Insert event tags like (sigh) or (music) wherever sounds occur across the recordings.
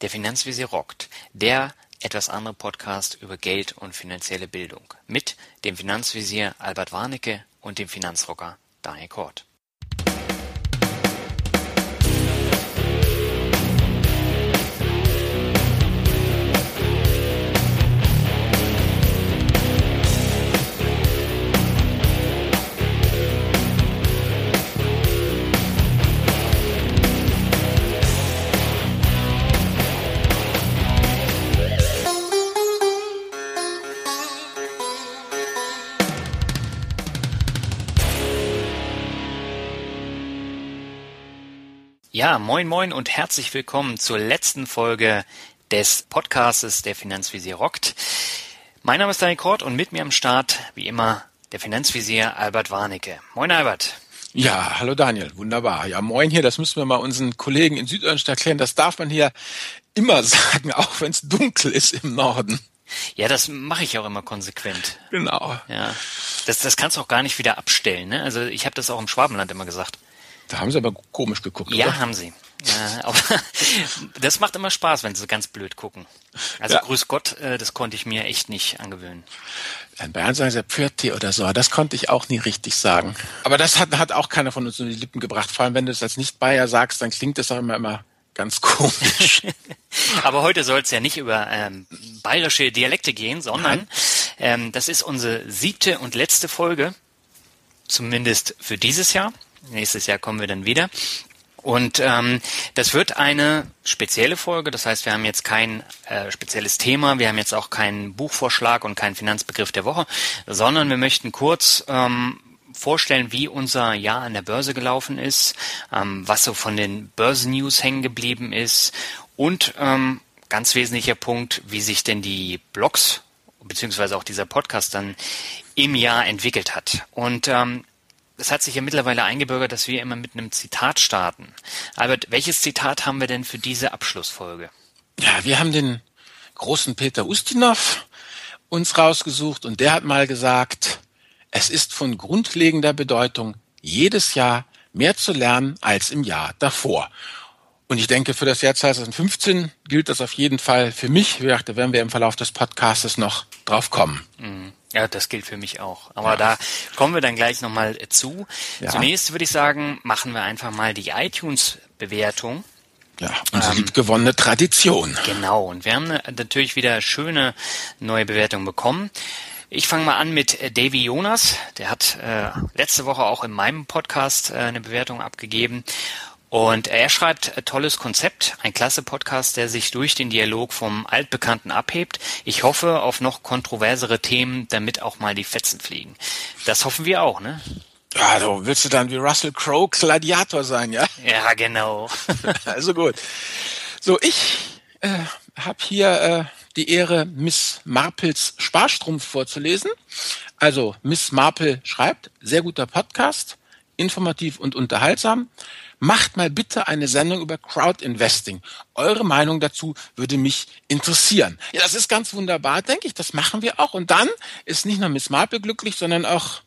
Der Finanzvisier rockt. Der etwas andere Podcast über Geld und finanzielle Bildung. Mit dem Finanzvisier Albert Warnecke und dem Finanzrocker Daniel Kort. Ja, moin moin und herzlich willkommen zur letzten Folge des Podcastes Der Finanzvisier rockt. Mein Name ist Daniel Kort und mit mir am Start, wie immer, der Finanzvisier Albert Warnecke. Moin Albert. Ja, hallo Daniel, wunderbar. Ja, moin hier, das müssen wir mal unseren Kollegen in Süddeutschland erklären. Das darf man hier immer (laughs) sagen, auch wenn es dunkel ist im Norden. Ja, das mache ich auch immer konsequent. Genau. Ja, das, das kannst du auch gar nicht wieder abstellen. Ne? Also ich habe das auch im Schwabenland immer gesagt. Da haben sie aber komisch geguckt. Ja, oder? haben sie. Ja, aber (laughs) das macht immer Spaß, wenn sie ganz blöd gucken. Also Ja. grüß Gott, äh, das konnte ich mir echt nicht angewöhnen. In Bayern sagen sie Pfirti oder so. Das konnte ich auch nie richtig sagen. Aber das hat, hat auch keiner von uns in die Lippen gebracht. Vor allem, wenn du es als Nicht-Bayer sagst, dann klingt das auch immer, immer ganz (laughs) komisch. (laughs) Aber heute soll es ja nicht über ähm, bayerische Dialekte gehen, sondern ähm, das ist unsere siebte und letzte Folge, zumindest für dieses Jahr. Nächstes Jahr kommen wir dann wieder. Und ähm, das wird eine spezielle Folge. Das heißt, wir haben jetzt kein äh, spezielles Thema, wir haben jetzt auch keinen Buchvorschlag und keinen Finanzbegriff der Woche, sondern wir möchten kurz ähm, vorstellen, wie unser Jahr an der Börse gelaufen ist, ähm, was so von den Börsennews hängen geblieben ist und ähm, ganz wesentlicher Punkt, wie sich denn die Blogs beziehungsweise auch dieser Podcast dann im Jahr entwickelt hat. Und ähm, es hat sich ja mittlerweile eingebürgert, dass wir immer mit einem Zitat starten. Albert, welches Zitat haben wir denn für diese Abschlussfolge? ja, wir haben den großen Peter Ustinov uns rausgesucht und der hat mal gesagt, es ist von grundlegender Bedeutung, jedes Jahr mehr zu lernen als im Jahr davor. Und ich denke, für das Jahr 2015 gilt das auf jeden Fall für mich. Wie gesagt, Da werden wir im Verlauf des Podcastes noch drauf kommen. Ja, das gilt für mich auch. Aber da kommen wir dann gleich nochmal zu. Ja. Zunächst würde ich sagen, machen wir einfach mal die iTunes-Bewertung. Ja, unsere liebgewonnene Tradition. Genau, und wir haben äh, natürlich wieder schöne neue Bewertungen bekommen. Ich fange mal an mit äh, Davy Jonas. Der hat äh, letzte Woche auch in meinem Podcast äh, eine Bewertung abgegeben. Und er schreibt, äh, tolles Konzept, ein klasse Podcast, der sich durch den Dialog vom Altbekannten abhebt. Ich hoffe auf noch kontroversere Themen, damit auch mal die Fetzen fliegen. Das hoffen wir auch, ne? Du willst du dann wie Russell Crowe Gladiator sein, ja? Ja, genau. (laughs) Also gut. So, ich äh, habe hier äh, die Ehre, Miss Marples Sparstrumpf vorzulesen. Also, Miss Marple schreibt, sehr guter Podcast, informativ und unterhaltsam. Macht mal bitte eine Sendung über Crowdinvesting. Eure Meinung dazu würde mich interessieren. Ja, das ist ganz wunderbar, denke ich. Das machen wir auch. Und dann ist nicht nur Miss Marple glücklich, sondern auch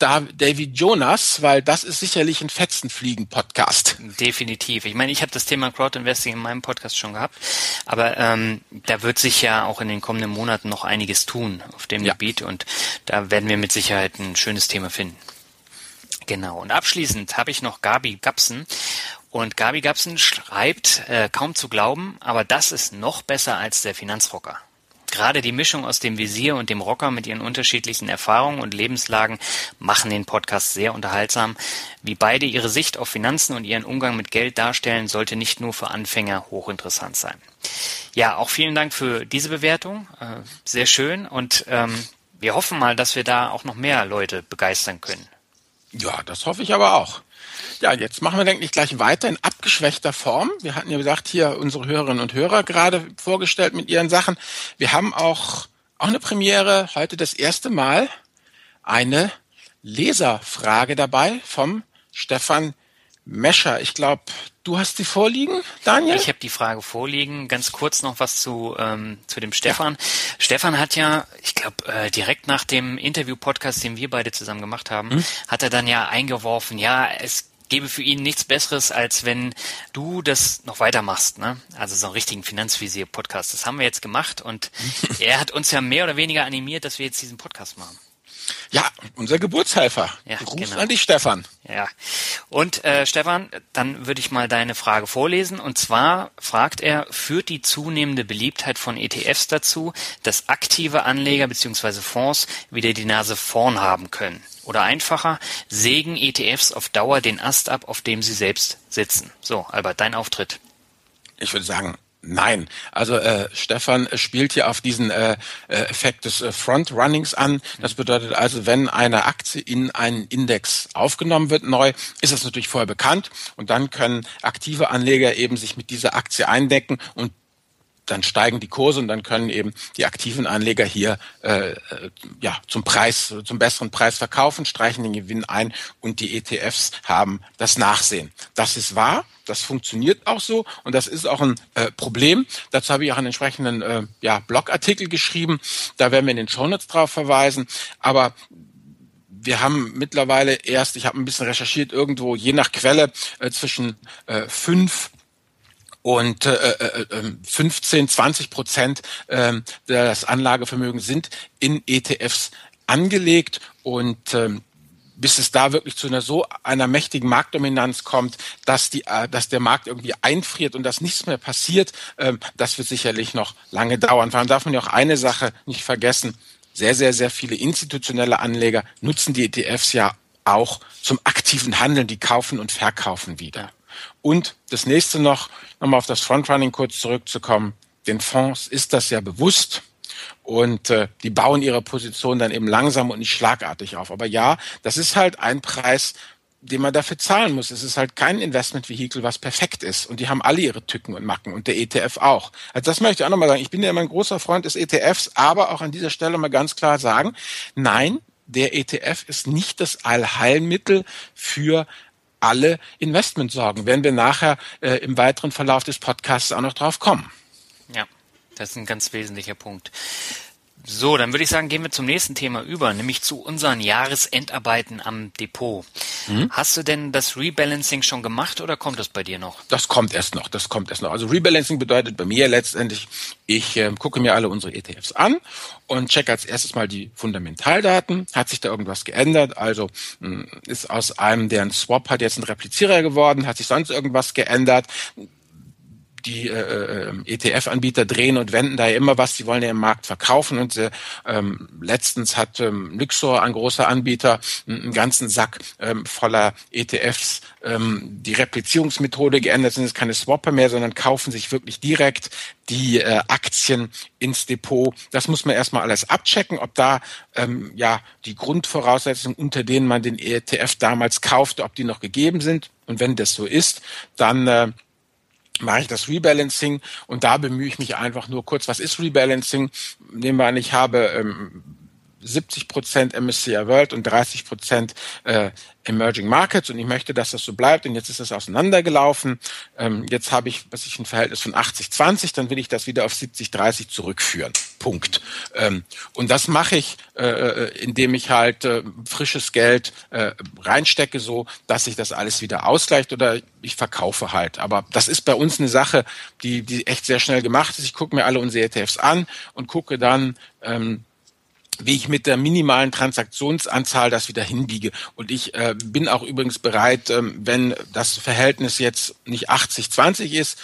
Da- David Jonas, weil das ist sicherlich ein Fetzenfliegen-Podcast. Definitiv. Ich meine, ich habe das Thema Crowdinvesting in meinem Podcast schon gehabt, aber ähm, da wird sich ja auch in den kommenden Monaten noch einiges tun auf dem Ja. Gebiet und da werden wir mit Sicherheit ein schönes Thema finden. Genau. Und abschließend habe ich noch Gabi Gapsen. Und Gabi Gapsen schreibt, äh, kaum zu glauben, aber das ist noch besser als der Finanzrocker. Gerade die Mischung aus dem Visier und dem Rocker mit ihren unterschiedlichen Erfahrungen und Lebenslagen machen den Podcast sehr unterhaltsam. Wie beide ihre Sicht auf Finanzen und ihren Umgang mit Geld darstellen, sollte nicht nur für Anfänger hochinteressant sein. Ja, auch vielen Dank für diese Bewertung. Äh, sehr schön. Und ähm, wir hoffen mal, dass wir da auch noch mehr Leute begeistern können. Ja, das hoffe ich aber auch. Ja, jetzt machen wir, denke ich, gleich weiter in abgeschwächter Form. Wir hatten ja gesagt, hier unsere Hörerinnen und Hörer gerade vorgestellt mit ihren Sachen. Wir haben auch, auch eine Premiere, heute das erste Mal eine Leserfrage dabei vom Stefan Mescher. Ich glaube, du hast die vorliegen, Daniel? Ich habe die Frage vorliegen. Ganz kurz noch was zu, ähm, zu dem Stefan. Stefan hat ja, ich glaube, äh, direkt nach dem Interview-Podcast, den wir beide zusammen gemacht haben, hat er dann ja eingeworfen, ja, es gäbe für ihn nichts Besseres, als wenn du das noch weitermachst, ne? Also so einen richtigen Finanzvisier-Podcast. Das haben wir jetzt gemacht und (laughs) er hat uns ja mehr oder weniger animiert, dass wir jetzt diesen Podcast machen. Ja, unser Geburtshelfer. Ja, Gruß genau. an dich, Stefan. Ja. Und äh, Stefan, dann würde ich mal deine Frage vorlesen. Und zwar fragt er, führt die zunehmende Beliebtheit von ETFs dazu, dass aktive Anleger bzw. Fonds wieder die Nase vorn haben können? Oder einfacher, sägen ETFs auf Dauer den Ast ab, auf dem sie selbst sitzen? So, Albert, dein Auftritt. Ich würde sagen, Nein, also äh, Stefan spielt hier auf diesen äh, äh, Effekt des äh, Frontrunnings an. Das bedeutet also, wenn eine Aktie in einen Index aufgenommen wird neu, ist das natürlich vorher bekannt und dann können aktive Anleger eben sich mit dieser Aktie eindecken und dann steigen die Kurse und dann können eben die aktiven Anleger hier äh, äh ja zum Preis, zum besseren Preis verkaufen, streichen den Gewinn ein und die ETFs haben das Nachsehen. Das ist wahr. Das funktioniert auch so und das ist auch ein äh, Problem. Dazu habe ich auch einen entsprechenden äh, ja, Blogartikel geschrieben. Da werden wir in den Shownotes drauf verweisen. Aber wir haben mittlerweile erst, ich habe ein bisschen recherchiert, irgendwo je nach Quelle äh, zwischen äh, fünf und äh, äh, 15, äh, 20 Prozent äh, des Anlagevermögens sind in ETFs angelegt und ähm, bis es da wirklich zu einer so einer mächtigen Marktdominanz kommt, dass die, äh, dass der Markt irgendwie einfriert und dass nichts mehr passiert, ähm, das wird sicherlich noch lange dauern. Vor allem darf man ja auch eine Sache nicht vergessen. Sehr, sehr, sehr viele institutionelle Anleger nutzen die ETFs ja auch zum aktiven Handeln. Die kaufen und verkaufen wieder. Und das nächste noch, nochmal auf das Frontrunning kurz zurückzukommen. Den Fonds ist das ja bewusst und äh, die bauen ihre Position dann eben langsam und nicht schlagartig auf. Aber ja, das ist halt ein Preis, den man dafür zahlen muss. Es ist halt kein Investmentvehikel, was perfekt ist. Und die haben alle ihre Tücken und Macken und der ETF auch. Also das möchte ich auch nochmal sagen. Ich bin ja immer ein großer Freund des ETFs, aber auch an dieser Stelle mal ganz klar sagen, nein, der ETF ist nicht das Allheilmittel für alle Investmentsorgen. Werden wir nachher äh, im weiteren Verlauf des Podcasts auch noch drauf kommen. Ja. Das ist ein ganz wesentlicher Punkt. So, dann würde ich sagen, gehen wir zum nächsten Thema über, nämlich zu unseren Jahresendarbeiten am Depot. Mhm. Hast du denn das Rebalancing schon gemacht oder kommt das bei dir noch? Das kommt erst noch, das kommt erst noch. Also Rebalancing bedeutet bei mir letztendlich, ich äh, gucke mir alle unsere ETFs an und checke als erstes mal die Fundamentaldaten. Hat sich da irgendwas geändert? Also mh, hm, ist aus einem, der ein Swap hat, jetzt ein Replizierer geworden? Hat sich sonst irgendwas geändert? Die äh, äh ETF-Anbieter drehen und wenden da ja immer was. Die wollen ja im Markt verkaufen und äh, ähm, letztens hat ähm, Luxor, ein großer Anbieter, einen ganzen Sack ähm, voller ETFs ähm, die Replizierungsmethode geändert. Sind es keine Swapper mehr, sondern kaufen sich wirklich direkt die äh, Aktien ins Depot. Das muss man erstmal alles abchecken, ob da ähm, ja die Grundvoraussetzungen, unter denen man den ETF damals kaufte, ob die noch gegeben sind. Und wenn das so ist, dann äh, mache ich das Rebalancing und da bemühe ich mich einfach nur kurz, was ist Rebalancing? Nehmen wir an, ich habe ähm, 70 Prozent MSCI World und 30 Prozent äh, Emerging Markets und ich möchte, dass das so bleibt und jetzt ist es auseinandergelaufen. Ähm, jetzt habe ich, was ich ein Verhältnis von 80-20, dann will ich das wieder auf 70-30 zurückführen. Punkt. Ähm, und das mache ich, äh, äh, indem ich halt äh, frisches Geld äh, reinstecke, so dass sich das alles wieder ausgleicht oder ich verkaufe halt. Aber das ist bei uns eine Sache, die, die echt sehr schnell gemacht ist. Ich gucke mir alle unsere ETFs an und gucke dann, ähm, wie ich mit der minimalen Transaktionsanzahl das wieder hinbiege. Und ich äh, bin auch übrigens bereit, ähm, wenn das Verhältnis jetzt nicht 80-20 ist,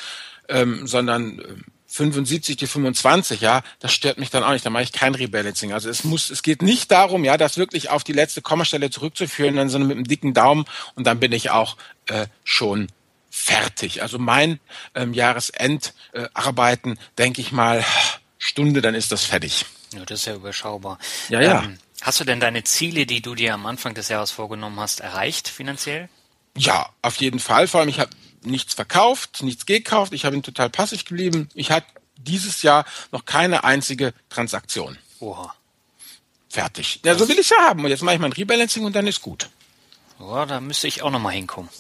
ähm, sondern 75 zu 25, ja, das stört mich dann auch nicht, da mache ich kein Rebalancing. Also es muss, es geht nicht darum, ja, das wirklich auf die letzte Kommastelle zurückzuführen, sondern mit einem dicken Daumen und dann bin ich auch äh, schon fertig. Also mein ähm, Jahresendarbeiten, äh, denke ich mal, Stunde, dann ist das fertig. Ja, das ist ja überschaubar. Ja, ja. Ähm, hast du denn deine Ziele, die du dir am Anfang des Jahres vorgenommen hast, erreicht finanziell? Ja, auf jeden Fall. Vor allem, ich habe nichts verkauft, nichts gekauft. Ich habe total passiv geblieben. Ich hatte dieses Jahr noch keine einzige Transaktion. Oha. Fertig. Ja, so will ich es ja haben. Und jetzt mache ich mein Rebalancing und dann ist gut. Ja, da müsste ich auch nochmal hinkommen.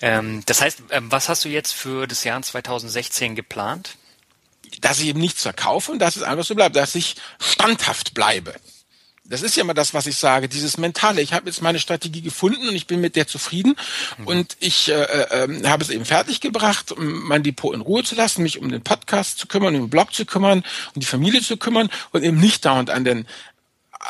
Ähm, das heißt, ähm, was hast du jetzt für das Jahr 2016 geplant? Dass ich eben nichts verkaufe und dass es einfach so bleibt, dass ich standhaft bleibe. das ist ja immer das, was ich sage, dieses Mentale. Ich habe jetzt meine Strategie gefunden und ich bin mit der zufrieden mhm. und ich äh, äh, habe es eben fertiggebracht, um mein Depot in Ruhe zu lassen, mich um den Podcast zu kümmern, um den Blog zu kümmern, um die Familie zu kümmern und eben nicht dauernd an den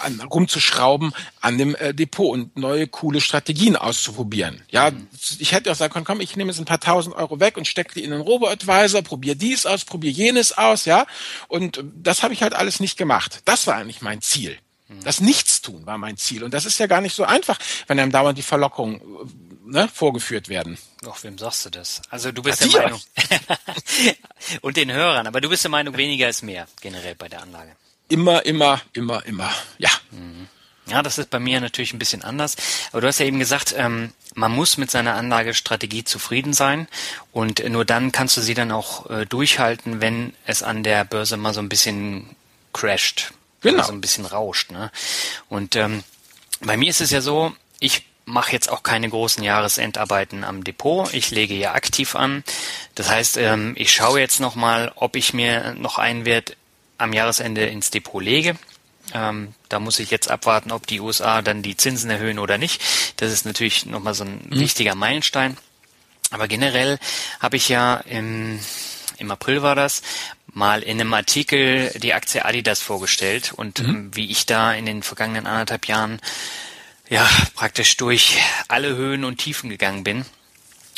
an, rumzuschrauben an dem äh, Depot und neue coole Strategien auszuprobieren. Ja, mhm. ich hätte auch sagen können, komm, ich nehme jetzt ein paar tausend Euro weg und stecke die in den Robo-Advisor, probiere dies aus, probiere jenes aus, ja. Und das habe ich halt alles nicht gemacht. Das war eigentlich mein Ziel. Mhm. Das Nichtstun war mein Ziel. Und das ist ja gar nicht so einfach, wenn einem dauernd die Verlockungen ne, vorgeführt werden. Doch, wem sagst du das? Also du bist Ach, der Meinung. (laughs) und den Hörern, aber du bist der Meinung, weniger ist mehr generell bei der Anlage immer, immer, immer, immer. Ja. Mhm. Ja, das ist bei mir natürlich ein bisschen anders. Aber du hast ja eben gesagt, ähm, man muss mit seiner Anlagestrategie zufrieden sein und nur dann kannst du sie dann auch äh, durchhalten, wenn es an der Börse mal so ein bisschen crasht, genau. so ein bisschen rauscht. Ne? Und ähm, bei mir ist es ja so, ich mache jetzt auch keine großen Jahresendarbeiten am Depot. Ich lege ja aktiv an. Das heißt, ähm, ich schaue jetzt noch mal, ob ich mir noch einen Wert am Jahresende ins Depot lege. Ähm, da muss ich jetzt abwarten, ob die USA dann die Zinsen erhöhen oder nicht. Das ist natürlich nochmal so ein mhm. wichtiger Meilenstein. Aber generell habe ich ja im, im April war das, mal in einem Artikel die Aktie Adidas vorgestellt und mhm. ähm, wie ich da in den vergangenen anderthalb Jahren ja praktisch durch alle Höhen und Tiefen gegangen bin.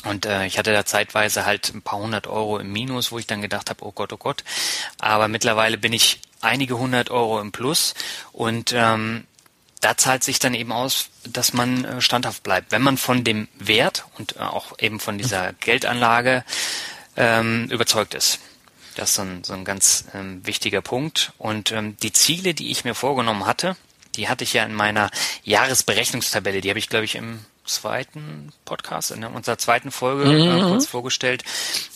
Und äh, ich hatte da zeitweise halt ein paar hundert Euro im Minus, wo ich dann gedacht habe, oh Gott, oh Gott. Aber mittlerweile bin ich einige hundert Euro im Plus und ähm, da zahlt sich dann eben aus, dass man äh, standhaft bleibt. Wenn man von dem Wert und äh, auch eben von dieser Geldanlage ähm, überzeugt ist. Das ist so ein, so ein ganz ähm, wichtiger Punkt. Und ähm, die Ziele, die ich mir vorgenommen hatte, die hatte ich ja in meiner Jahresberechnungstabelle. Die habe ich, glaube ich, im zweiten Podcast, in unserer zweiten Folge mhm. äh, kurz vorgestellt.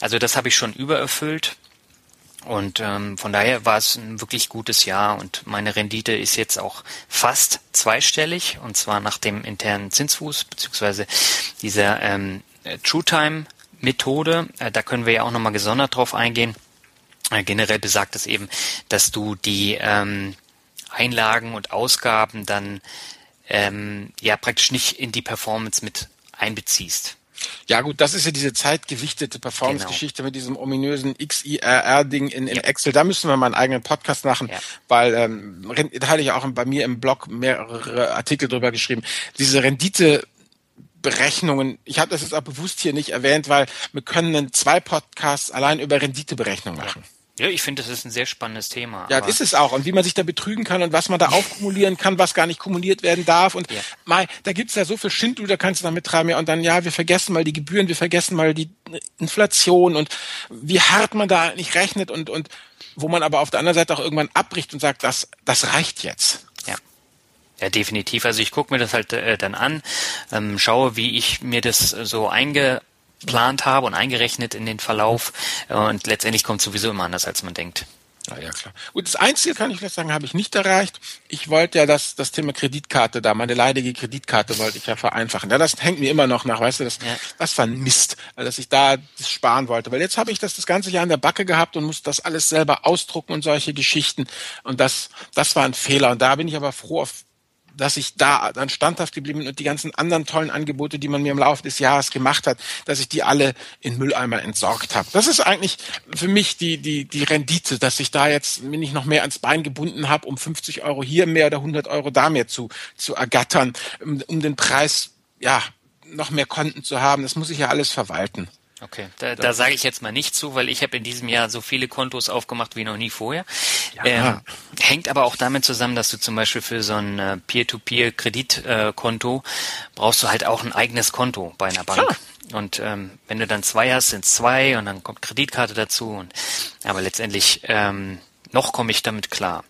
Also das habe ich schon übererfüllt. Und ähm, von daher war es ein wirklich gutes Jahr und meine Rendite ist jetzt auch fast zweistellig und zwar nach dem internen Zinsfuß beziehungsweise dieser ähm, True Time Methode. Äh, da können wir ja auch nochmal gesondert drauf eingehen. Äh, generell besagt es eben, dass du die ähm, Einlagen und Ausgaben dann ähm, ja praktisch nicht in die Performance mit einbeziehst. Ja gut, das ist ja diese zeitgewichtete Performance-Geschichte genau. mit diesem ominösen XIRR-Ding in, in ja. Excel. Da müssen wir mal einen eigenen Podcast machen, ja. weil ähm, da hatte ich auch bei mir im Blog mehrere Artikel drüber geschrieben. Diese Rendite Berechnungen, ich habe das jetzt auch bewusst hier nicht erwähnt, weil wir können zwei Podcasts allein über Renditeberechnung machen. Ja. Ja, ich finde, das ist ein sehr spannendes Thema. Ja, ist es auch. Und wie man sich da betrügen kann und was man da (laughs) aufkumulieren kann, was gar nicht kumuliert werden darf. Und ja. mal, da gibt's ja so viel Schindluder, da kannst du damit treiben. Ja, und dann, ja, wir vergessen mal die Gebühren, wir vergessen mal die Inflation und wie hart man da nicht rechnet und, und wo man aber auf der anderen Seite auch irgendwann abbricht und sagt, das, das reicht jetzt. Ja. Ja, definitiv. Also ich gucke mir das halt äh, dann an, ähm, schaue, wie ich mir das so einge geplant habe und eingerechnet in den Verlauf. Und letztendlich kommt es sowieso immer anders, als man denkt. Ja, ja, klar. Gut, das Einzige kann ich vielleicht sagen, habe ich nicht erreicht. Ich wollte ja das, das Thema Kreditkarte da, meine leidige Kreditkarte wollte ich ja vereinfachen. Ja, das hängt mir immer noch nach, weißt du, das, ja. das war ein Mist, dass ich da das sparen wollte. Weil jetzt habe ich das das ganze Jahr in der Backe gehabt und muss das alles selber ausdrucken und solche Geschichten. Und das, das war ein Fehler. Und da bin ich aber froh auf dass ich da dann standhaft geblieben bin und die ganzen anderen tollen Angebote, die man mir im Laufe des Jahres gemacht hat, dass ich die alle in Mülleimer entsorgt habe. Das ist eigentlich für mich die, die, die Rendite, dass ich da jetzt mir nicht noch mehr ans Bein gebunden habe, um 50 Euro hier mehr oder 100 Euro da mehr zu, zu ergattern, um, um den Preis, ja, noch mehr Konten zu haben. Das muss ich ja alles verwalten. Okay, da, da sage ich jetzt mal nicht zu, weil ich habe in diesem Jahr so viele Kontos aufgemacht wie noch nie vorher. Ja. Ähm, hängt aber auch damit zusammen, dass du zum Beispiel für so ein äh, Peer-to-Peer-Kreditkonto äh, brauchst du halt auch ein eigenes Konto bei einer Bank. Klar. Und ähm, wenn du dann zwei hast, sind es zwei und dann kommt Kreditkarte dazu. Und, aber letztendlich ähm, noch komme ich damit klar.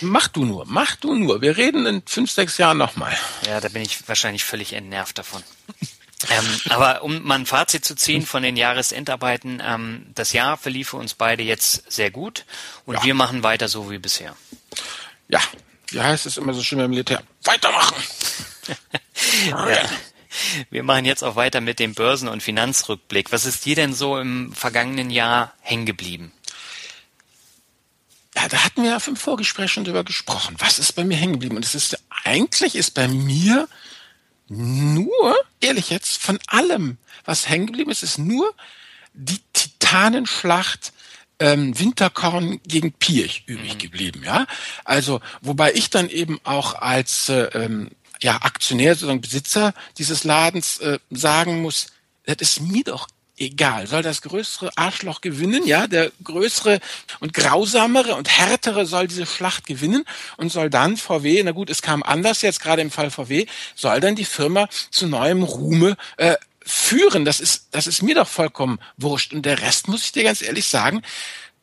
Mach du nur, mach du nur. Wir reden in fünf, sechs Jahren nochmal. Ja, da bin ich wahrscheinlich völlig entnervt davon. (laughs) Ähm, aber um mal ein Fazit zu ziehen von den Jahresendarbeiten, ähm, das Jahr verlief für uns beide jetzt sehr gut und ja. wir machen weiter so wie bisher. Ja, wie heißt es immer so schön beim Militär? Weitermachen! (laughs) ja. Wir machen jetzt auch weiter mit dem Börsen- und Finanzrückblick. Was ist dir denn so im vergangenen Jahr hängen geblieben? Ja, ja, da hatten wir ja im Vorgespräch schon drüber gesprochen. Was ist bei mir hängen geblieben? Und es ist, eigentlich ist bei mir nur, ehrlich jetzt, von allem, was hängen geblieben ist, ist nur die Titanenschlacht ähm, Winterkorn gegen Pirch übrig mhm. geblieben, ja. Also, wobei ich dann eben auch als äh, ähm, ja, Aktionär, sozusagen Besitzer dieses Ladens äh, sagen muss, das ist mir doch egal. Soll das größere Arschloch gewinnen, ja, der größere und grausamere und härtere soll diese Schlacht gewinnen und soll dann VW, na gut, es kam anders jetzt gerade im Fall VW, soll dann die Firma zu neuem Ruhme äh, führen. Das ist, das ist mir doch vollkommen wurscht. Und der Rest, muss ich dir ganz ehrlich sagen,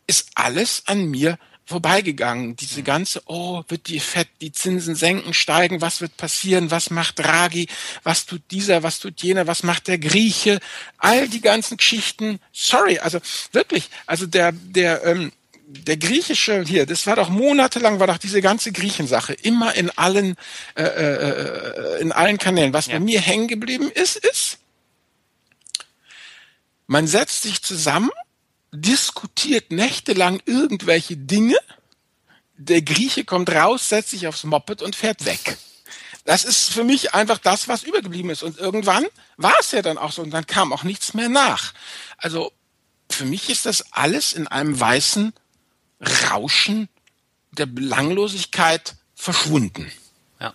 ist alles an mir vorbeigegangen. Diese ganze, oh, wird die Fett, die Zinsen senken, steigen, was wird passieren, was macht Draghi, was tut dieser, was tut jener, was macht der Grieche, all die ganzen Geschichten. Sorry, also wirklich, also der, der, ähm, der griechische hier, das war doch monatelang, war doch diese ganze Griechensache immer in allen, äh, äh, äh in allen Kanälen. Was ja. bei mir hängen geblieben ist, ist, man setzt sich zusammen diskutiert nächtelang irgendwelche Dinge. Der Grieche kommt raus, setzt sich aufs Moped und fährt weg. Das ist für mich einfach das, was übergeblieben ist. Und irgendwann war es ja dann auch so und dann kam auch nichts mehr nach. Also für mich ist das alles in einem weißen Rauschen der Belanglosigkeit verschwunden. Ja.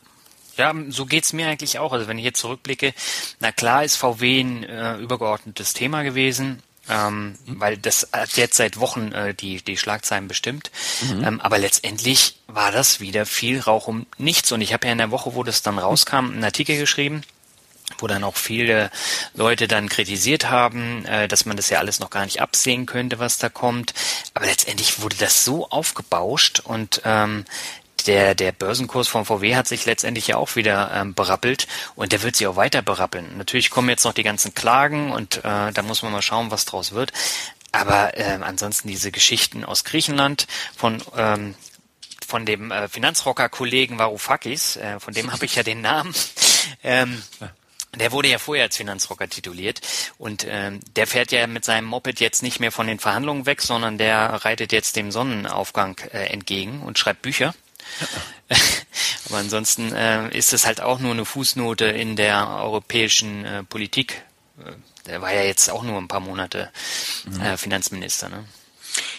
Ja, so geht's mir eigentlich auch. Also wenn ich jetzt zurückblicke, na klar ist VW ein äh, übergeordnetes Thema gewesen ähm, mhm. weil das hat jetzt seit Wochen äh, die, die Schlagzeilen bestimmt. Mhm. Ähm, aber letztendlich war das wieder viel Rauch um nichts. Und ich habe ja in der Woche, wo das dann rauskam, einen Artikel geschrieben, wo dann auch viele Leute dann kritisiert haben, äh, dass man das ja alles noch gar nicht absehen könnte, was da kommt. Aber letztendlich wurde das so aufgebauscht und ähm, der, der Börsenkurs von VW hat sich letztendlich ja auch wieder ähm, berappelt und der wird sich auch weiter berappeln. Natürlich kommen jetzt noch die ganzen Klagen und äh, da muss man mal schauen, was draus wird. Aber äh, ansonsten diese Geschichten aus Griechenland von ähm, von dem äh, Finanzrocker-Kollegen Varoufakis, äh, von dem habe ich ja den Namen. (laughs) Ähm, der wurde ja vorher als Finanzrocker tituliert und ähm, der fährt ja mit seinem Moped jetzt nicht mehr von den Verhandlungen weg, sondern der reitet jetzt dem Sonnenaufgang äh, entgegen und schreibt Bücher. (laughs) Aber ansonsten äh, ist es halt auch nur eine Fußnote in der europäischen äh, Politik. Äh, der war ja jetzt auch nur ein paar Monate mhm. äh, Finanzminister. Ne?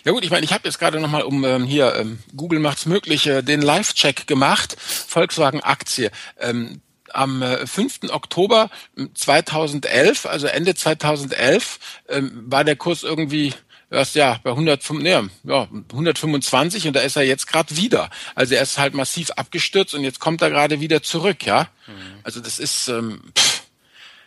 Ja gut, ich meine, ich habe jetzt gerade nochmal um ähm, hier, ähm, Google macht's möglich, äh, den Live-Check gemacht, Volkswagen-Aktie. Ähm, am äh, 5. Oktober 2011, also Ende 2011, ähm, war der Kurs irgendwie erst ja bei 100, nee, ja, 125 und da ist er jetzt gerade wieder. Also er ist halt massiv abgestürzt und jetzt kommt er gerade wieder zurück, ja. Mhm. Also das ist ähm, pff,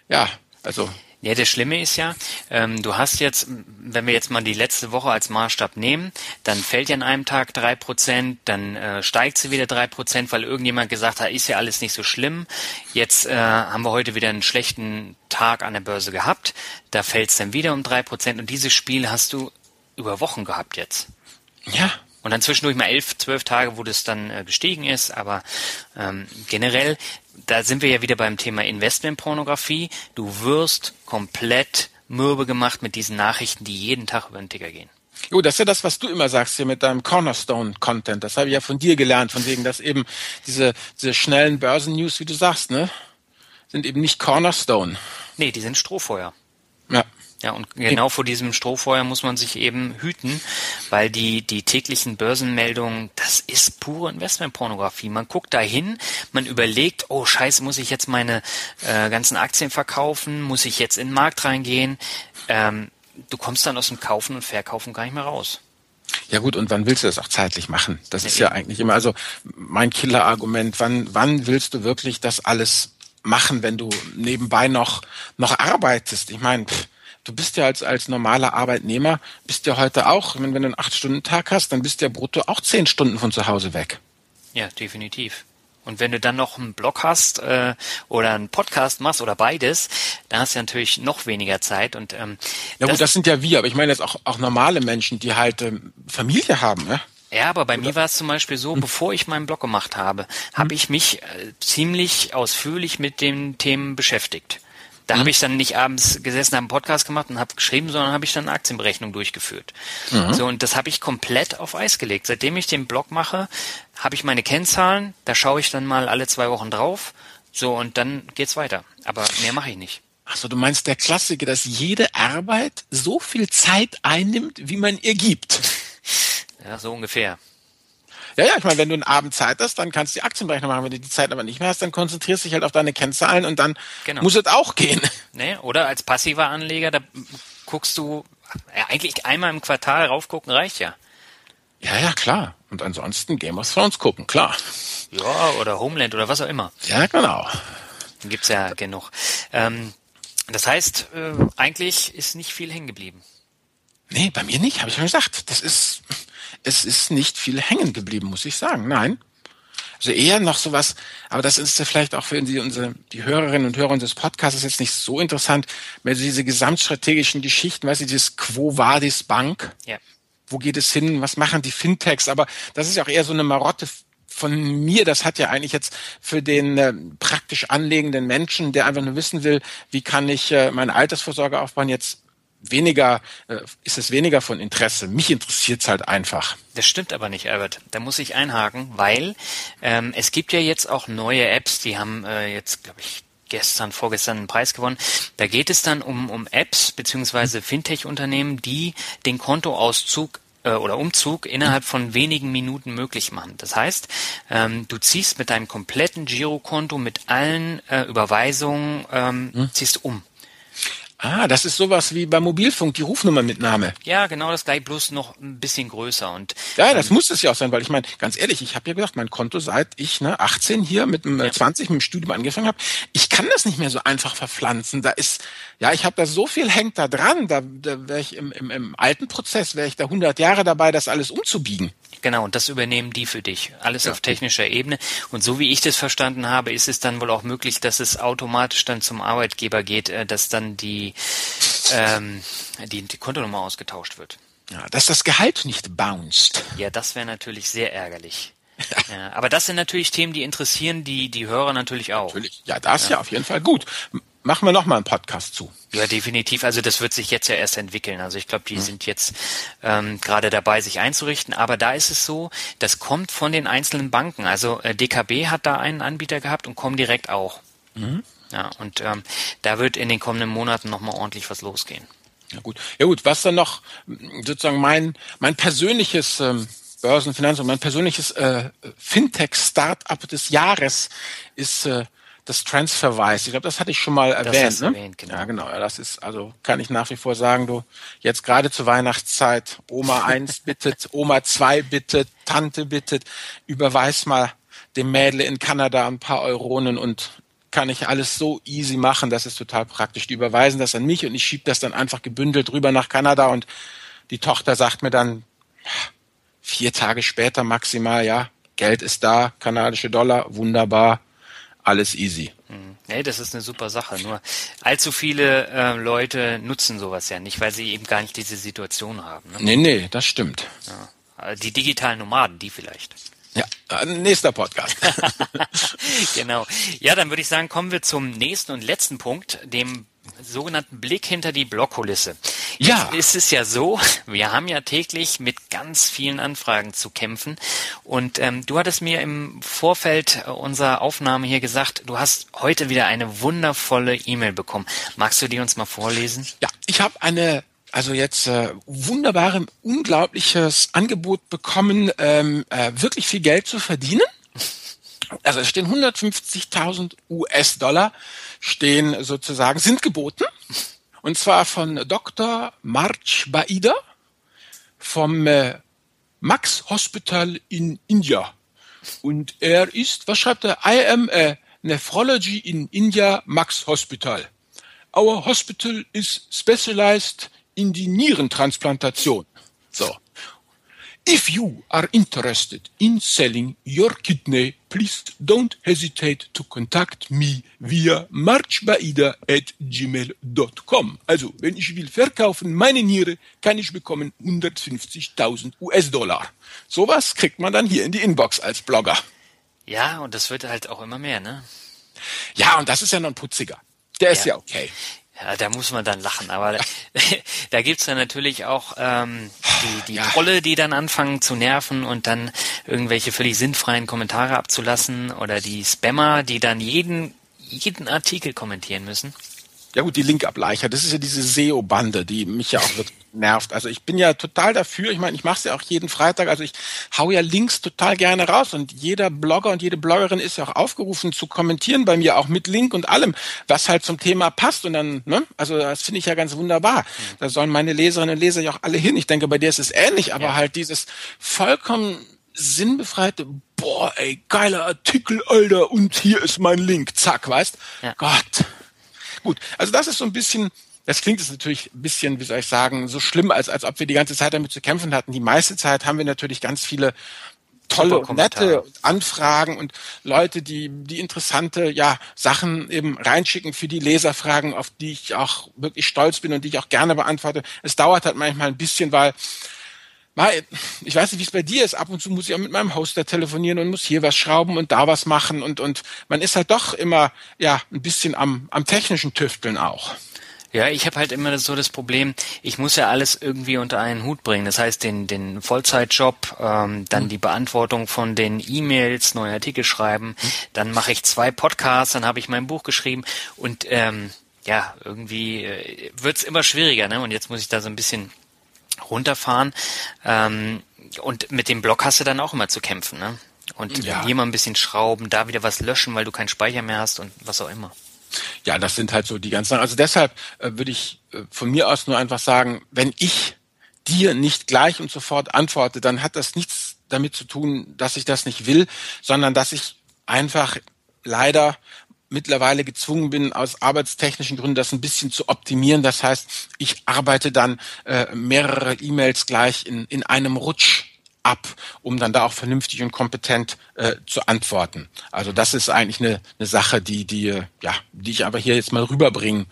ja, also ja, das Schlimme ist ja, ähm, du hast jetzt, wenn wir jetzt mal die letzte Woche als Maßstab nehmen, dann fällt ja an einem Tag drei Prozent, dann äh, steigt sie wieder drei Prozent, weil irgendjemand gesagt hat, ist ja alles nicht so schlimm. Jetzt äh, haben wir heute wieder einen schlechten Tag an der Börse gehabt, da fällt es dann wieder um drei Prozent und dieses Spiel hast du über Wochen gehabt jetzt. Ja. Und dann zwischendurch mal elf, zwölf Tage, wo das dann äh, gestiegen ist. Aber ähm, generell, da sind wir ja wieder beim Thema Investmentpornografie. Du wirst komplett mürbe gemacht mit diesen Nachrichten, die jeden Tag über den Ticker gehen. Jo, das ist ja das, was du immer sagst hier mit deinem Cornerstone-Content. Das habe ich ja von dir gelernt, von wegen, dass eben diese, diese schnellen Börsen-News, wie du sagst, ne, sind eben nicht Cornerstone. Nee, die sind Strohfeuer. Ja. Ja, und genau vor diesem Strohfeuer muss man sich eben hüten, weil die, die täglichen Börsenmeldungen, das ist pure Investmentpornografie. Man guckt dahin, man überlegt, oh scheiße, muss ich jetzt meine äh, ganzen Aktien verkaufen, muss ich jetzt in den Markt reingehen? Ähm, du kommst dann aus dem Kaufen und Verkaufen gar nicht mehr raus. Ja gut, und wann willst du das auch zeitlich machen? Das ja, ist ja eben. eigentlich immer, also mein Killerargument, wann, wann willst du wirklich das alles machen, wenn du nebenbei noch, noch arbeitest? Ich meine, du bist ja als, als normaler Arbeitnehmer, bist ja heute auch, wenn, wenn du einen acht-Stunden-Tag hast, dann bist ja brutto auch zehn Stunden von zu Hause weg. Ja, definitiv. Und wenn du dann noch einen Blog hast äh, oder einen Podcast machst oder beides, dann hast du natürlich noch weniger Zeit. Und ähm, ja gut, das, das sind ja wir, aber ich meine jetzt auch auch normale Menschen, die halt ähm, Familie haben, ne? Ja, aber bei oder? mir war es zum Beispiel so, hm. bevor ich meinen Blog gemacht habe, hm. habe ich mich äh, ziemlich ausführlich mit den Themen beschäftigt Da mhm. habe ich dann nicht abends gesessen, habe einen Podcast gemacht und habe geschrieben, sondern habe ich dann eine Aktienberechnung durchgeführt. Mhm. So und das habe ich komplett auf Eis gelegt. Seitdem ich den Blog mache, habe ich meine Kennzahlen. Da schaue ich dann mal alle zwei Wochen drauf. So und dann geht's weiter. Aber mehr mache ich nicht. Achso, du meinst der Klassiker, dass jede Arbeit so viel Zeit einnimmt, wie man ihr gibt. (laughs) Ja, so ungefähr. Ja, ja, ich meine, wenn du einen Abend Zeit hast, dann kannst du die Aktienberechnung machen. Wenn du die Zeit aber nicht mehr hast, dann konzentrierst du dich halt auf deine Kennzahlen und dann genau. muss es auch gehen. (laughs) Nee, oder als passiver Anleger, da guckst du, ja, eigentlich einmal im Quartal raufgucken reicht ja. Ja, ja, klar. Und ansonsten Game of Thrones gucken, klar. Ja, oder Homeland oder was auch immer. Ja, genau. Gibt's ja genug. Ähm, das heißt, äh, eigentlich ist nicht viel hängen geblieben. Nee, bei mir nicht, habe ich schon gesagt. Das ist, es ist nicht viel hängen geblieben, muss ich sagen. Nein. Also eher noch sowas, aber das ist ja vielleicht auch für die, unsere, die Hörerinnen und Hörer unseres Podcasts jetzt nicht so interessant, mehr diese gesamtstrategischen Geschichten, weißt du, dieses Quo Vadis Bank. Ja. Wo geht es hin? Was machen die Fintechs? Aber das ist ja auch eher so eine Marotte von mir, das hat ja eigentlich jetzt für den äh, praktisch anlegenden Menschen, der einfach nur wissen will, wie kann ich äh, meine Altersvorsorge aufbauen, jetzt weniger, äh, ist es weniger von Interesse. Mich interessiert es halt einfach. Das stimmt aber nicht, Albert. Da muss ich einhaken, weil ähm, es gibt ja jetzt auch neue Apps, die haben äh, jetzt, glaube ich, gestern, vorgestern einen Preis gewonnen. Da geht es dann um, um Apps beziehungsweise Fintech-Unternehmen, die den Kontoauszug äh, oder Umzug innerhalb von wenigen Minuten möglich machen. Das heißt, ähm, du ziehst mit deinem kompletten Girokonto mit allen äh, Überweisungen ähm, hm? ziehst um. Ah, das ist sowas wie beim Mobilfunk, die Rufnummermitnahme. Ja, genau das gleich, bloß noch ein bisschen größer. Und, ja, das ähm, muss es ja auch sein, weil ich meine, ganz ehrlich, ich habe ja gesagt, mein Konto seit ich ne, 18 hier mit dem ja. 20 mit dem Studium angefangen habe, ich kann das nicht mehr so einfach verpflanzen. Da ist, ja, ich habe da so viel hängt da dran, da, da wäre ich im, im, im alten Prozess, wäre ich da 100 Jahre dabei, das alles umzubiegen. Genau, und das übernehmen die für dich. Alles ja. auf technischer Ebene. Und so wie ich das verstanden habe, ist es dann wohl auch möglich, dass es automatisch dann zum Arbeitgeber geht, äh, dass dann die, ähm, die, die Kontonummer ausgetauscht wird. Ja, dass das Gehalt nicht bounced. Ja, das wäre natürlich sehr ärgerlich. Ja, aber das sind natürlich Themen, die interessieren die, die Hörer natürlich auch. Natürlich. Ja, das ja. ja auf jeden Fall gut machen wir noch mal einen Podcast zu. Ja, definitiv. Also das wird sich jetzt ja erst entwickeln. Also ich glaube, die mhm. sind jetzt ähm, gerade dabei, sich einzurichten. Aber da ist es so, das kommt von den einzelnen Banken. Also äh, DKB hat da einen Anbieter gehabt und Comdirect auch. Mhm. Ja, und ähm, da wird in den kommenden Monaten noch mal ordentlich was losgehen. Ja gut, ja gut. Was dann noch sozusagen mein mein persönliches ähm, Börsenfinanz und mein persönliches äh, Fintech-Startup des Jahres ist äh, das TransferWise. Ich glaube, das hatte ich schon mal erwähnt. Ne? erwähnt genau. Ja, genau. Ja, das ist, also kann ich nach wie vor sagen, du, jetzt gerade zur Weihnachtszeit, Oma (laughs) eins bittet, Oma zwei bittet, Tante bittet, überweis mal dem Mädle in Kanada ein paar Euronen und kann ich alles so easy machen, das ist total praktisch. Die überweisen das an mich und ich schiebe das dann einfach gebündelt rüber nach Kanada und die Tochter sagt mir dann vier Tage später maximal, ja, Geld ist da, kanadische Dollar, wunderbar, alles easy. Hm. Nee, das ist eine super Sache. Nur allzu viele äh, Leute nutzen sowas ja nicht, weil sie eben gar nicht diese Situation haben. Ne? Nee, nee, das stimmt. Ja. Die digitalen Nomaden, die vielleicht. Ja, äh, nächster Podcast. (laughs) genau. Ja, dann würde ich sagen, kommen wir zum nächsten und letzten Punkt, dem sogenannten Blick hinter die Blockkulisse. Ja. Jetzt ist es ja so, wir haben ja täglich mit ganz vielen Anfragen zu kämpfen. Und ähm, du hattest mir im Vorfeld unserer Aufnahme hier gesagt, du hast heute wieder eine wundervolle E-Mail bekommen. Magst du die uns mal vorlesen? Ja, ich habe eine also jetzt äh, wunderbare, unglaubliches Angebot bekommen, ähm, äh, wirklich viel Geld zu verdienen. Also es stehen 150.000 US-Dollar stehen sozusagen, sind geboten. Und zwar von Dr. March Baida vom äh, Max Hospital in India. Und er ist, was schreibt er? I am a nephrology in India Max Hospital. Our hospital is specialized in die Nierentransplantation. So. If you are interested in selling your kidney, please don't hesitate to contact me via marchbaida at gmail.com. Also, wenn ich will verkaufen meine Niere, kann ich bekommen 150.000 US-Dollar. Sowas kriegt man dann hier in die Inbox als Blogger. Ja, und das wird halt auch immer mehr, ne? Ja, und das ist ja noch ein putziger. Der ist ja, ja okay. Ja, da muss man dann lachen, aber (laughs) da gibt's dann natürlich auch ähm, die, die ja. Trolle, die dann anfangen zu nerven und dann irgendwelche völlig sinnfreien Kommentare abzulassen oder die Spammer, die dann jeden, jeden Artikel kommentieren müssen. Ja gut, die Linkableicher, das ist ja diese SEO-Bande, die mich ja auch wirklich nervt. Also ich bin ja total dafür, ich meine, ich mache es ja auch jeden Freitag, also ich hau ja Links total gerne raus und jeder Blogger und jede Bloggerin ist ja auch aufgerufen zu kommentieren bei mir, auch mit Link und allem, was halt zum Thema passt und dann, ne, also das finde ich ja ganz wunderbar. Da sollen meine Leserinnen und Leser ja auch alle hin. Ich denke, bei dir ist es ähnlich, aber ja. halt dieses vollkommen sinnbefreite, boah, ey, geiler Artikel, Alter, und hier ist mein Link, zack, weißt? Ja. Gott. Gut, also das ist so ein bisschen, das klingt jetzt natürlich ein bisschen, wie soll ich sagen, so schlimm, als, als ob wir die ganze Zeit damit zu kämpfen hatten. Die meiste Zeit haben wir natürlich ganz viele tolle und nette Anfragen und Leute, die, die interessante, ja, Sachen eben reinschicken für die Leserfragen, auf die ich auch wirklich stolz bin und die ich auch gerne beantworte. Es dauert halt manchmal ein bisschen, weil ich weiß nicht, wie es bei dir ist. Ab und zu muss ich auch mit meinem Hoster telefonieren und muss hier was schrauben und da was machen und, und man ist halt doch immer, ja, ein bisschen am, am technischen Tüfteln auch. Ja, ich habe halt immer so das Problem, ich muss ja alles irgendwie unter einen Hut bringen. Das heißt, den, den Vollzeitjob, ähm, dann mhm. die Beantwortung von den E-Mails, neue Artikel schreiben, mhm. dann mache ich zwei Podcasts, dann habe ich mein Buch geschrieben und ähm, ja, irgendwie äh, wird's immer schwieriger, ne? Und jetzt muss ich da so ein bisschen runterfahren. Ähm, und mit dem Block hast du dann auch immer zu kämpfen, ne? Und ja. hier mal ein bisschen schrauben, da wieder was löschen, weil du keinen Speicher mehr hast und was auch immer. Ja, das sind halt so die ganzen. Also deshalb äh, würde ich äh, von mir aus nur einfach sagen, wenn ich dir nicht gleich und sofort antworte, dann hat das nichts damit zu tun, dass ich das nicht will, sondern dass ich einfach leider mittlerweile gezwungen bin, aus arbeitstechnischen Gründen das ein bisschen zu optimieren. Das heißt, ich arbeite dann äh, mehrere E-Mails gleich in, in einem Rutsch ab, um dann da auch vernünftig und kompetent äh, zu antworten. Also das ist eigentlich eine, eine Sache, die, die, äh, ja, die ich aber hier jetzt mal rüberbringen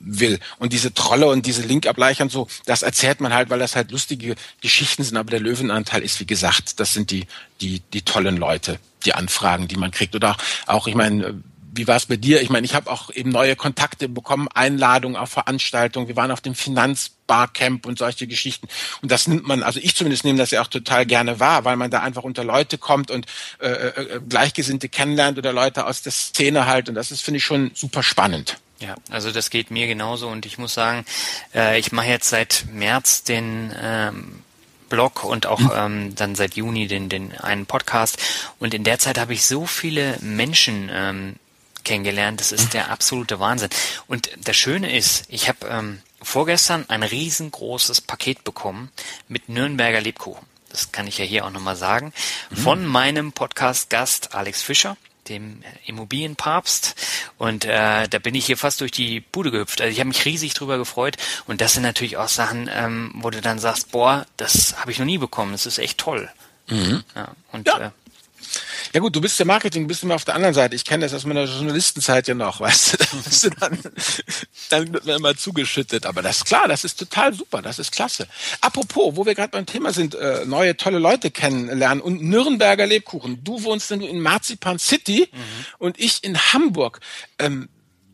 will. Und diese Trolle und diese Linkableichern so, das erzählt man halt, weil das halt lustige Geschichten sind. Aber der Löwenanteil ist, wie gesagt, das sind die, die, die tollen Leute, die Anfragen, die man kriegt. Oder auch ich meine, wie war es bei dir? Ich meine, ich habe auch eben neue Kontakte bekommen, Einladungen auf Veranstaltungen. Wir waren auf dem Finanzbarcamp und solche Geschichten. Und das nimmt man, also ich zumindest nehme das ja auch total gerne wahr, weil man da einfach unter Leute kommt und äh, äh, Gleichgesinnte kennenlernt oder Leute aus der Szene halt. Und das ist, finde ich, schon super spannend. Ja, also das geht mir genauso und ich muss sagen, äh, ich mache jetzt seit März den ähm, Blog und auch mhm. ähm, dann seit Juni den, den einen Podcast. Und in der Zeit habe ich so viele Menschen ähm, kennengelernt. Das ist der absolute Wahnsinn. Und das Schöne ist, ich habe ähm, vorgestern ein riesengroßes Paket bekommen mit Nürnberger Lebkuchen. Das kann ich ja hier auch nochmal sagen. Mhm. Von meinem Podcast-Gast Alex Fischer dem Immobilienpapst und äh, da bin ich hier fast durch die Bude gehüpft. Also ich habe mich riesig drüber gefreut und das sind natürlich auch Sachen, ähm, wo du dann sagst, boah, das habe ich noch nie bekommen. Das ist echt toll. Mhm. Ja, und ja. Äh, ja gut, du bist ja Marketing, bist immer auf der anderen Seite. Ich kenne das aus meiner Journalistenzeit ja noch, (laughs) weißt du, da bist du dann, dann wird man immer zugeschüttet. Aber das ist klar, das ist total super, das ist klasse. Apropos, wo wir gerade beim Thema sind, äh, neue tolle Leute kennenlernen und Nürnberger Lebkuchen. Du wohnst denn in Marzipan City mhm. und ich in Hamburg. Ähm,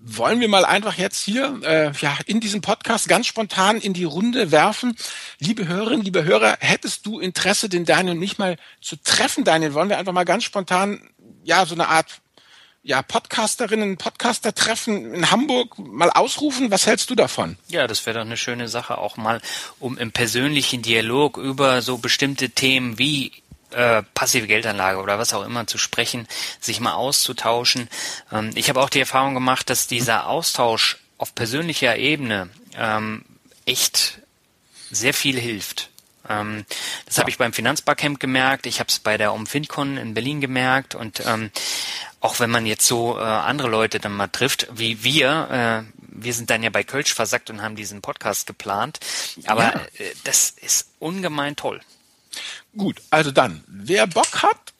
wollen wir mal einfach jetzt hier äh, ja in diesem Podcast ganz spontan in die Runde werfen. Liebe Hörerinnen, liebe Hörer, hättest du Interesse, den Daniel und mich mal zu treffen, Daniel? Wollen wir einfach mal ganz spontan ja so eine Art ja, Podcasterinnen, Podcaster treffen in Hamburg mal ausrufen. Was hältst du davon? Ja, das wäre doch eine schöne Sache, auch mal um im persönlichen Dialog über so bestimmte Themen wie äh, passive Geldanlage oder was auch immer zu sprechen, sich mal auszutauschen. Ähm, ich habe auch die Erfahrung gemacht, dass dieser Austausch auf persönlicher Ebene ähm, echt sehr viel hilft. Ähm, das ja. habe ich beim Finanzbarcamp gemerkt, ich habe es bei der UmFinCon in Berlin gemerkt und ähm, auch wenn man jetzt so äh, andere Leute dann mal trifft, wie wir, äh, wir sind dann ja bei Kölsch versackt und haben diesen Podcast geplant, aber ja. äh, das ist ungemein toll. Gut, also dann, wer Bock hat,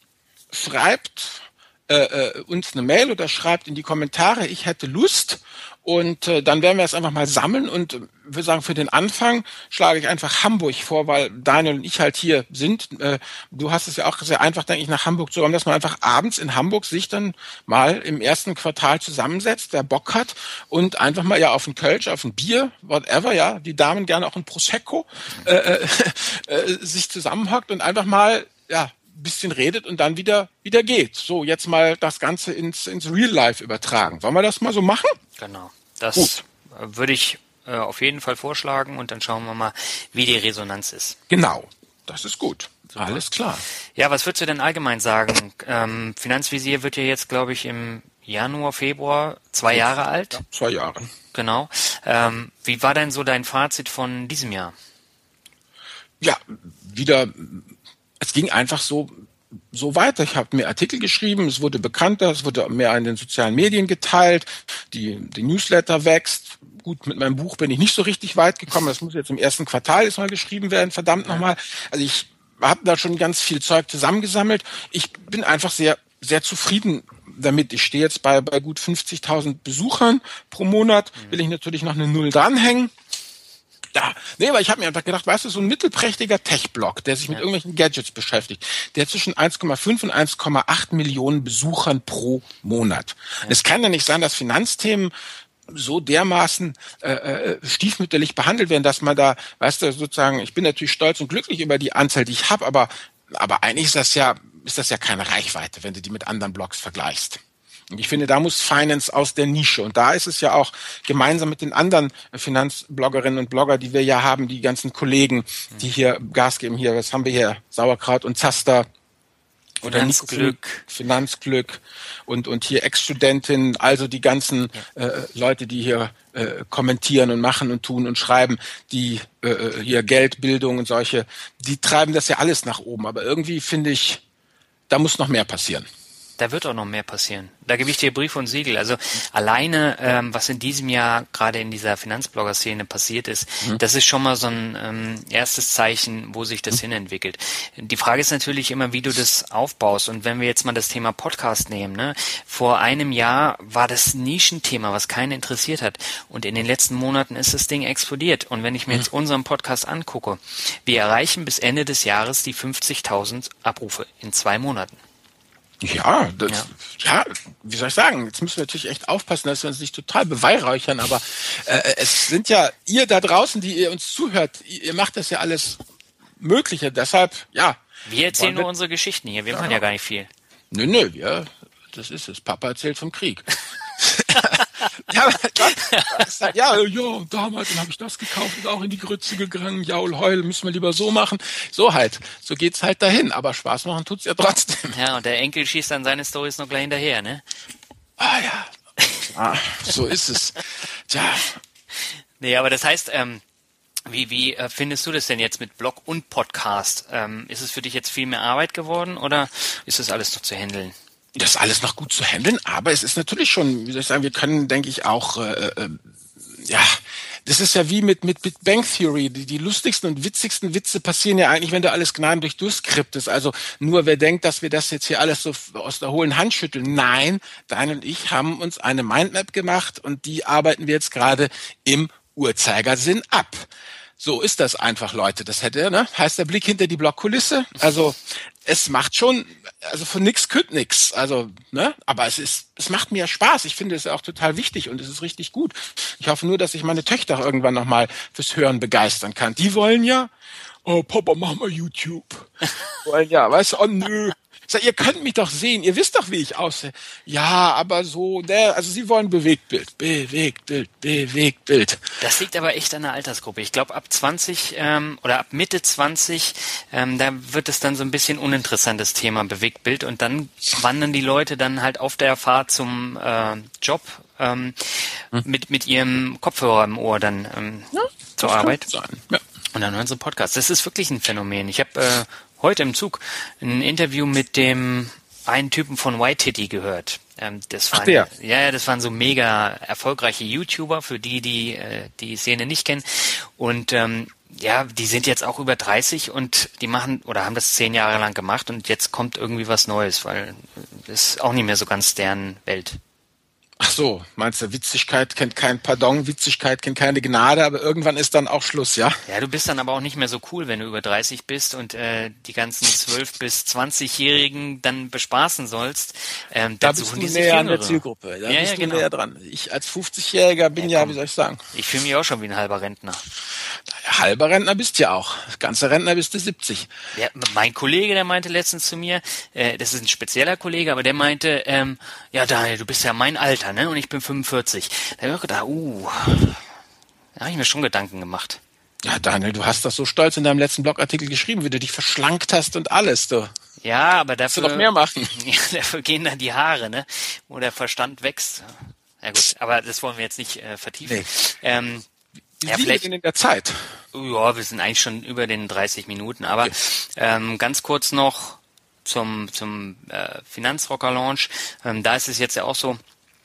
schreibt äh, äh, uns eine Mail oder schreibt in die Kommentare, ich hätte Lust Und äh, dann werden wir es einfach mal sammeln und äh, würde sagen, für den Anfang schlage ich einfach Hamburg vor, weil Daniel und ich halt hier sind. Äh, du hast es ja auch sehr einfach, denke ich, nach Hamburg zu kommen, dass man einfach abends in Hamburg sich dann mal im ersten Quartal zusammensetzt, der Bock hat und einfach mal ja auf ein Kölsch, auf ein Bier, whatever, ja, die Damen gerne auch ein Prosecco, äh, äh, (laughs) äh, sich zusammenhockt und einfach mal ja, bisschen redet und dann wieder wieder geht. So, jetzt mal das Ganze ins, ins Real Life übertragen. Wollen wir das mal so machen? Genau. Das Gut. würde ich äh, auf jeden Fall vorschlagen und dann schauen wir mal, wie die Resonanz ist. Genau. Das ist gut. Super. Alles klar. Ja, was würdest du denn allgemein sagen? Ähm, Finanzvisier wird ja jetzt, glaube ich, im Januar, Februar zwei Jahre alt. Ja, zwei Jahre. Genau. Ähm, wie war denn so dein Fazit von diesem Jahr? Ja, wieder es ging einfach so so weiter. Ich habe mir Artikel geschrieben, es wurde bekannter, es wurde mehr in den sozialen Medien geteilt, die, die Newsletter wächst. Gut, mit meinem Buch bin ich nicht so richtig weit gekommen. Das muss jetzt im ersten Quartal jetzt mal geschrieben werden, verdammt nochmal. Also ich habe da schon ganz viel Zeug zusammengesammelt. Ich bin einfach sehr, sehr zufrieden damit. Ich stehe jetzt bei, bei gut 50.000 Besuchern pro Monat. Will ich natürlich noch eine Null dranhängen. Ja, nee, aber ich habe mir einfach gedacht, weißt du, so ein mittelprächtiger Tech-Blog, der sich mit irgendwelchen Gadgets beschäftigt, der zwischen 1,5 und 1,8 Millionen Besuchern pro Monat. Ja. Es kann ja nicht sein, dass Finanzthemen so dermaßen äh, äh, stiefmütterlich behandelt werden, dass man da, weißt du, sozusagen, ich bin natürlich stolz und glücklich über die Anzahl, die ich habe, aber aber eigentlich ist das ja ist das ja keine Reichweite, wenn du die mit anderen Blogs vergleichst. Und ich finde, da muss Finance aus der Nische. Und da ist es ja auch gemeinsam mit den anderen Finanzbloggerinnen und Blogger, die wir ja haben, die ganzen Kollegen, die hier Gas geben. Hier, was haben wir hier? Sauerkraut und Zaster. Oder Finanzglück. Finanzglück und, und hier Ex-Studentin, also die ganzen äh, Leute, die hier äh, kommentieren und machen und tun und schreiben, die äh hier Geldbildung und solche, die treiben das ja alles nach oben. Aber irgendwie finde ich, da muss noch mehr passieren. Da wird auch noch mehr passieren. Da gebe ich dir Brief und Siegel. Also alleine, ähm, was in diesem Jahr gerade in dieser Finanzblogger-Szene passiert ist, mhm. das ist schon mal so ein ähm, erstes Zeichen, wo sich das mhm. hinentwickelt. Die Frage ist natürlich immer, wie du das aufbaust. Und wenn wir jetzt mal das Thema Podcast nehmen, ne? vor einem Jahr war das Nischenthema, was keinen interessiert hat. Und in den letzten Monaten ist das Ding explodiert. Und wenn ich mir mhm. jetzt unseren Podcast angucke, wir erreichen bis Ende des Jahres die 50.000 Abrufe in zwei Monaten. Ja, das, ja. ja. wie soll ich sagen? Jetzt müssen wir natürlich echt aufpassen, dass wir uns nicht total beweihräuchern, aber äh, es sind ja ihr da draußen, die ihr uns zuhört, ihr macht das ja alles Mögliche. Deshalb, ja. Wir erzählen nur unsere Geschichten hier, wir ja, machen ja gar nicht viel. Nö, nö, ja, das ist es. Papa erzählt vom Krieg. (laughs) ja, das, ja, ja, damals dann habe ich das gekauft und auch in die Grütze gegangen. Jaul, heul, müssen wir lieber so machen. So halt, so geht's halt dahin. Aber Spaß machen tut's ja trotzdem. Ja, und der Enkel schießt dann seine Stories noch gleich hinterher, ne? Ah ja, ah, so ist es. Tja. Nee, aber das heißt, ähm, wie, wie äh, findest du das denn jetzt mit Blog und Podcast? Ähm, ist es für dich jetzt viel mehr Arbeit geworden oder ist das alles noch zu handeln? Das alles noch gut zu handeln, aber es ist natürlich schon, wie soll ich sagen, wir können, denke ich, auch äh, äh, ja, das ist ja wie mit, mit Big Bang Theory. Die, die lustigsten und witzigsten Witze passieren ja eigentlich, wenn du alles gnadenlos durchskriptest. Also nur wer denkt, dass wir das jetzt hier alles so aus der hohlen Hand schütteln. Nein, Daniel und ich haben uns eine Mindmap gemacht und die arbeiten wir jetzt gerade im Uhrzeigersinn ab. So ist das einfach, Leute. Das hätte, ne? Heißt der Blick hinter die Blockkulisse. Also es macht schon, also von nix kütt nix. Also, ne? Aber es ist, es macht mir Spaß. Ich finde es auch total wichtig und es ist richtig gut. Ich hoffe nur, dass ich meine Töchter irgendwann nochmal fürs Hören begeistern kann. Die wollen ja, oh Papa, mach mal YouTube. (laughs) wollen ja, weißt du, oh nö, sag, ihr könnt mich doch sehen, ihr wisst doch, wie ich aussehe. Ja, aber so, ne, also sie wollen Bewegtbild, Bewegtbild, Bewegtbild. Das liegt aber echt an der Altersgruppe. Ich glaube, ab 20 ähm, oder ab Mitte 20, ähm, da wird es dann so ein bisschen uninteressantes Thema Bewegtbild und dann wandern die Leute dann halt auf der Fahrt zum äh, Job ähm, hm. mit, mit ihrem Kopfhörer im Ohr dann ähm, ja, zur Arbeit. Ja. Und dann hören sie Podcast. Das ist wirklich ein Phänomen. Ich habe äh, heute im Zug ein Interview mit dem einen Typen von White Titty gehört. Ähm, das waren, Ach, der. Ja, ja, das waren so mega erfolgreiche YouTuber, für die, die äh, die Szene nicht kennen. Und ähm, ja, die sind jetzt auch über 30 und die machen oder haben das zehn Jahre lang gemacht und jetzt kommt irgendwie was Neues, weil das ist auch nicht mehr so ganz deren Welt. Ach so, meinst du, Witzigkeit kennt kein Pardon, Witzigkeit kennt keine Gnade, aber irgendwann ist dann auch Schluss, ja? Ja, du bist dann aber auch nicht mehr so cool, wenn du über 30 bist und äh, die ganzen 12- (laughs) bis 20-Jährigen dann bespaßen sollst. Ähm, da bist du näher an der Zielgruppe. Da ja, bist ja, du genau. näher dran. Ich als 50-Jähriger bin ja, ja, wie soll ich sagen? Ich fühle mich auch schon wie ein halber Rentner. Ja, halber Rentner bist du ja auch. Ganze Rentner bist du 70. Ja, mein Kollege, der meinte letztens zu mir, äh, das ist ein spezieller Kollege, aber der meinte, ähm, ja Daniel, du bist ja mein Alter, ne? Und ich bin 45. Da habe ich gedacht, uh, da habe ich mir schon Gedanken gemacht. Ja, Daniel, du hast das so stolz in deinem letzten Blogartikel geschrieben, wie du dich verschlankt hast und alles, du. Ja, aber dafür. du noch mehr machen. (laughs) Ja, dafür gehen dann die Haare, ne? Wo der Verstand wächst. Ja gut, aber das wollen wir jetzt nicht äh, vertiefen. Nee. Ähm, wie ja, vielleicht in der Zeit. Ja, wir sind eigentlich schon über den 30 Minuten, aber okay. ähm, ganz kurz noch zum zum äh, Finanzrocker Launch. Ähm, da ist es jetzt ja auch so,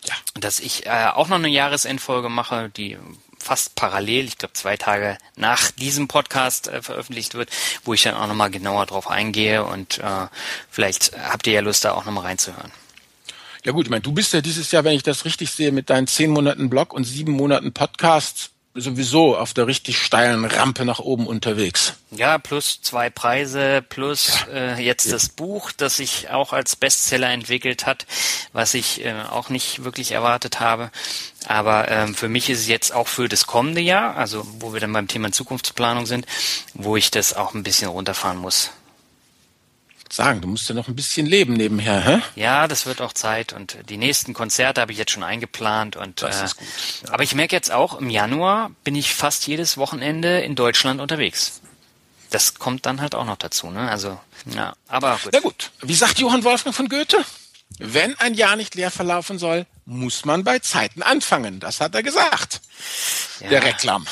ja. dass ich äh, auch noch eine Jahresendfolge mache, die fast parallel, ich glaube zwei Tage nach diesem Podcast äh, veröffentlicht wird, wo ich dann auch nochmal genauer drauf eingehe und äh, vielleicht habt ihr ja Lust, da auch nochmal reinzuhören. Ja gut, ich meine, du bist ja dieses Jahr, wenn ich das richtig sehe, mit deinen zehn Monaten Blog und sieben Monaten Podcast sowieso auf der richtig steilen Rampe nach oben unterwegs. Ja, plus zwei Preise, plus ja. äh, jetzt ja. das Buch, das sich auch als Bestseller entwickelt hat, was ich äh, auch nicht wirklich erwartet habe. Aber ähm, für mich ist es jetzt auch für das kommende Jahr, also wo wir dann beim Thema Zukunftsplanung sind, wo ich das auch ein bisschen runterfahren muss sagen, du musst ja noch ein bisschen leben nebenher, hä? Ja, das wird auch Zeit und die nächsten Konzerte habe ich jetzt schon eingeplant und das äh, ist gut. Ja. aber ich merke jetzt auch im Januar bin ich fast jedes Wochenende in Deutschland unterwegs. Das kommt dann halt auch noch dazu, ne? Also, ja, aber gut. Na gut. Wie sagt Johann Wolfgang von Goethe? Wenn ein Jahr nicht leer verlaufen soll, muss man bei Zeiten anfangen. Das hat er gesagt. Ja. Der Reklam.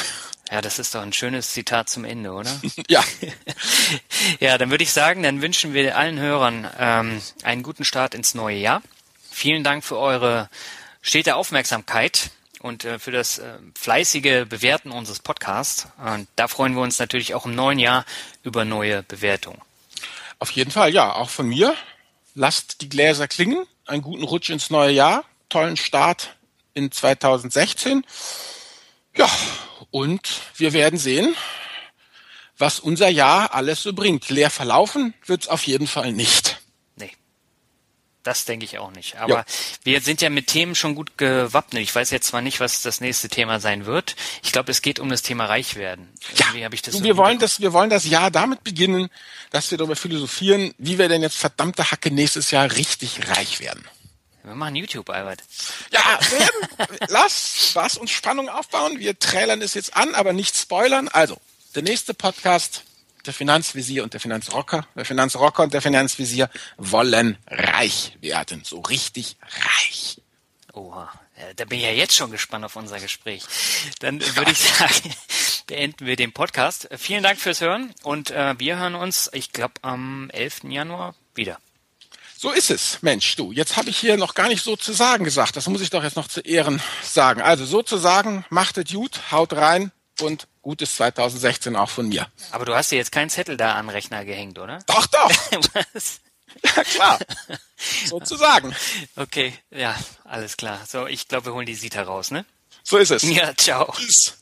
Ja, das ist doch ein schönes Zitat zum Ende, oder? (laughs) ja. (laughs) ja, dann würde ich sagen, dann wünschen wir allen Hörern ähm, einen guten Start ins neue Jahr. Vielen Dank für eure stete Aufmerksamkeit und äh, für das äh, fleißige Bewerten unseres Podcasts. Und da freuen wir uns natürlich auch im neuen Jahr über neue Bewertungen. Auf jeden Fall, ja, auch von mir. Lasst die Gläser klingen. Einen guten Rutsch ins neue Jahr. Tollen Start in 2016. Ja, und wir werden sehen, was unser Jahr alles so bringt. Leer verlaufen wird es auf jeden Fall nicht. Nee. Das denke ich auch nicht. Aber ja. wir sind ja mit Themen schon gut gewappnet. Ich weiß jetzt zwar nicht, was das nächste Thema sein wird. Ich glaube, es geht um das Thema Reichwerden. Ja, habe ich das so wir wollen das, wir wollen das Jahr damit beginnen, dass wir darüber philosophieren, wie wir denn jetzt verdammte Hacke nächstes Jahr richtig reich werden. Wir machen YouTube, Albert. Ja, werden, lass Spaß und Spannung aufbauen. Wir trailern es jetzt an, aber nicht spoilern. Also, der nächste Podcast, der Finanzvisier und der Finanzrocker, der Finanzrocker und der Finanzvisier wollen reich werden. So richtig reich. Oha, da bin ich ja jetzt schon gespannt auf unser Gespräch. Dann würde ich sagen, (laughs) beenden wir den Podcast. Vielen Dank fürs Hören und äh, wir hören uns, ich glaube, am 11. Januar wieder. So ist es, Mensch, du. Jetzt habe ich hier noch gar nicht so zu sagen gesagt. Das muss ich doch jetzt noch zu Ehren sagen. Also sozusagen, macht es gut, haut rein und gutes 2016 auch von mir. Aber du hast dir jetzt keinen Zettel da an Rechner gehängt, oder? Doch, doch. (laughs) Was? Ja, klar. Sozusagen. Okay, ja, alles klar. So, ich glaube, wir holen die Sita raus, ne? So ist es. Ja, ciao. Tschüss.